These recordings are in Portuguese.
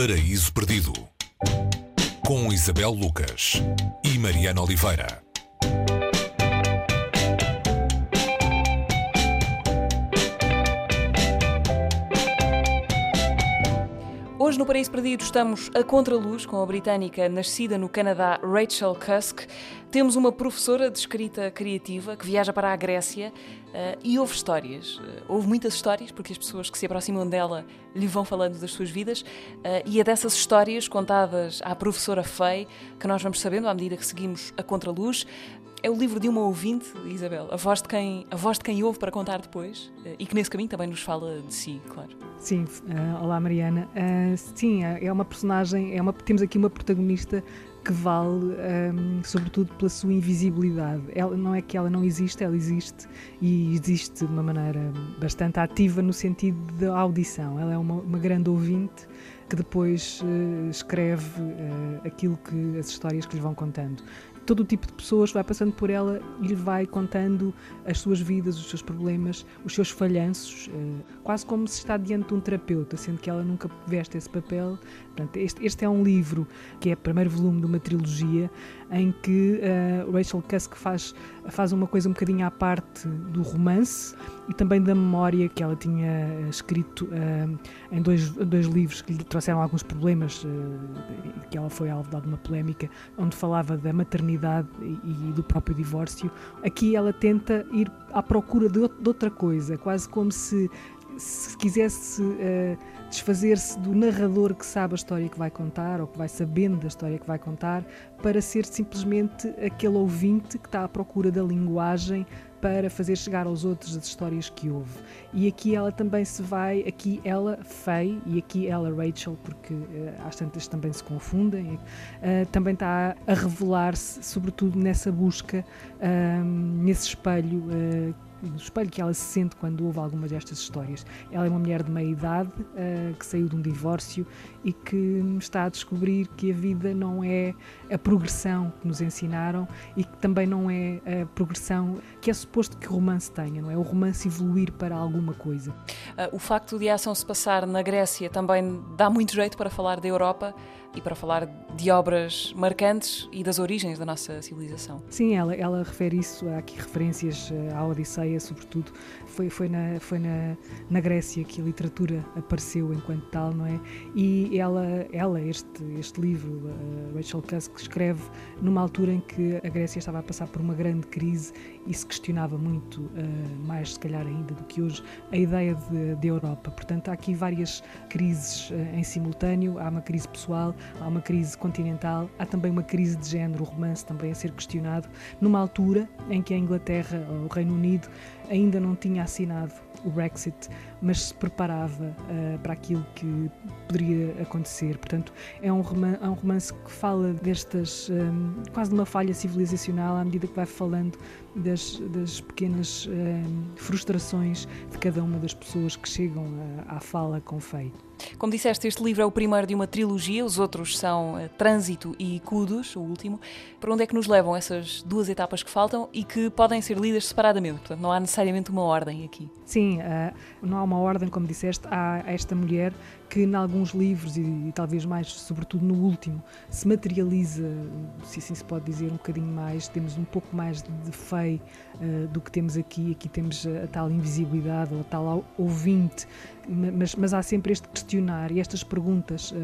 Paraíso Perdido com Isabel Lucas e Mariana Oliveira. Hoje no Paraíso Perdido estamos a contraluz com a britânica nascida no Canadá Rachel Cusk. Temos uma professora de escrita criativa que viaja para a Grécia uh, e ouve histórias. Uh, ouve muitas histórias porque as pessoas que se aproximam dela lhe vão falando das suas vidas uh, e é dessas histórias contadas à professora Fei que nós vamos sabendo à medida que seguimos a contraluz é o livro de uma ouvinte, Isabel, a voz de quem, a voz de quem ouve para contar depois eh, e que nesse caminho também nos fala de si, claro. Sim, uh, olá Mariana. Uh, sim, é uma personagem, é uma, temos aqui uma protagonista que vale um, sobretudo pela sua invisibilidade. Ela, não é que ela não existe, ela existe e existe de uma maneira bastante ativa no sentido da audição. Ela é uma, uma grande ouvinte que depois uh, escreve uh, aquilo que as histórias que lhe vão contando todo o tipo de pessoas vai passando por ela e lhe vai contando as suas vidas, os seus problemas, os seus falhanços, eh, quase como se está diante de um terapeuta, sendo que ela nunca veste esse papel. Portanto, este, este é um livro que é o primeiro volume de uma trilogia em que uh, Rachel Cusk faz, faz uma coisa um bocadinho à parte do romance e também da memória que ela tinha escrito uh, em dois, dois livros que lhe trouxeram alguns problemas, uh, que ela foi alvo de alguma polémica, onde falava da maternidade e, e do próprio divórcio. Aqui ela tenta ir à procura de, de outra coisa, quase como se se quisesse uh, desfazer-se do narrador que sabe a história que vai contar ou que vai sabendo da história que vai contar, para ser simplesmente aquele ouvinte que está à procura da linguagem para fazer chegar aos outros as histórias que ouve. E aqui ela também se vai, aqui ela Faye e aqui ela Rachel, porque uh, às tantas também se confundem, uh, também está a revelar-se, sobretudo nessa busca, uh, nesse espelho uh, no espelho que ela se sente quando ouve algumas destas histórias. Ela é uma mulher de meia idade uh, que saiu de um divórcio e que está a descobrir que a vida não é a progressão que nos ensinaram e que também não é a progressão que é suposto que o romance tenha, não é? O romance evoluir para alguma coisa. Uh, o facto de a ação se passar na Grécia também dá muito jeito para falar da Europa e para falar de obras marcantes e das origens da nossa civilização. Sim, ela, ela refere isso, há aqui referências eh, à Odisseia, sobretudo. Foi, foi, na, foi na, na Grécia que a literatura apareceu enquanto tal, não é? E ela, ela este, este livro, uh, Rachel Cusk, escreve numa altura em que a Grécia estava a passar por uma grande crise e se questionava muito, uh, mais se calhar ainda do que hoje, a ideia de, de Europa. Portanto, há aqui várias crises em simultâneo. Há uma crise pessoal, há uma crise continental, há também uma crise de género, o romance também a ser questionado, numa altura em que a Inglaterra, o Reino Unido, ainda não tinha assinado o Brexit, mas se preparava uh, para aquilo que poderia acontecer. Portanto, é um, romance, é um romance que fala destas, um, quase de uma falha civilizacional, à medida que vai falando das, das pequenas um, frustrações de cada uma das pessoas que chegam à fala com Fei. Como disseste, este livro é o primeiro de uma trilogia, os outros são uh, Trânsito e Cudos, o último. Para onde é que nos levam essas duas etapas que faltam e que podem ser lidas separadamente? Portanto, não há necessariamente uma ordem aqui. Sim, uh, não há uma ordem, como disseste, há esta mulher que em alguns livros e, talvez mais, sobretudo no último, se materializa, se assim se pode dizer, um bocadinho mais, temos um pouco mais de, fei uh, do que temos aqui, aqui temos a, a, tal invisibilidade ou a tal ouvinte, mas, mas há sempre este questionar e estas perguntas uh,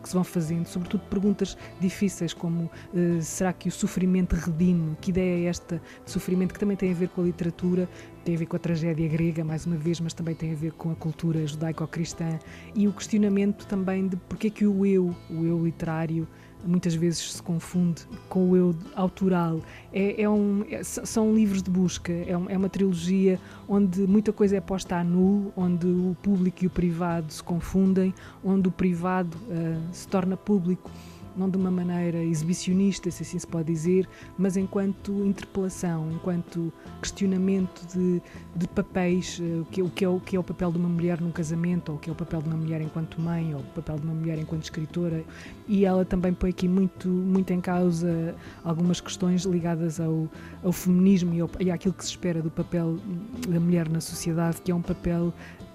que se vão fazendo, sobretudo perguntas difíceis como uh, será que o sofrimento redime? Que ideia é esta de sofrimento que também tem a ver com a literatura, tem a ver com a tragédia grega, mais uma vez, mas também tem a ver com a cultura judaico-cristã e o questionamento também de porque é que o eu, o eu literário, muitas vezes se confunde com o eu autoral. É, é um, é, são livros de busca, é, um, é, uma trilogia onde muita coisa é posta a nu, onde o público e o privado se confundem, onde o privado uh, se torna público não de uma maneira exibicionista, se assim se pode dizer, mas enquanto interpelação, enquanto questionamento de, de papéis, eh, o que, o, que é, o que é o papel de uma mulher num casamento, ou o que é o papel de uma mulher enquanto mãe, ou o papel de uma mulher enquanto escritora. E ela também põe aqui muito, muito em causa algumas questões ligadas ao, ao feminismo e, ao, e àquilo que se espera do papel da mulher na sociedade, que é um papel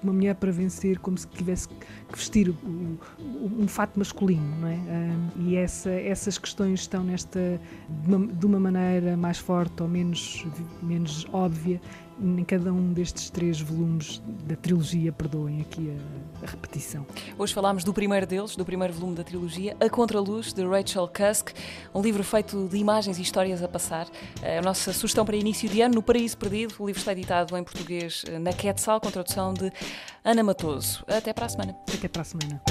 uma mulher para vencer como se tivesse que vestir o, um fato masculino, não é? Um, e essa, essas questões estão nesta de uma, de uma maneira mais forte ou menos, menos óbvia em cada um destes três volumes da trilogia, perdoem aqui a, a, repetição. Hoje falámos do primeiro deles, do primeiro volume da trilogia, A Contraluz, de Rachel Cusk, um livro feito de imagens e histórias a passar. A nossa sugestão para início de ano, No Paraíso Perdido, o livro está editado em português na Quetzal, com tradução de Ana Matoso. Até para a semana. Até para a semana.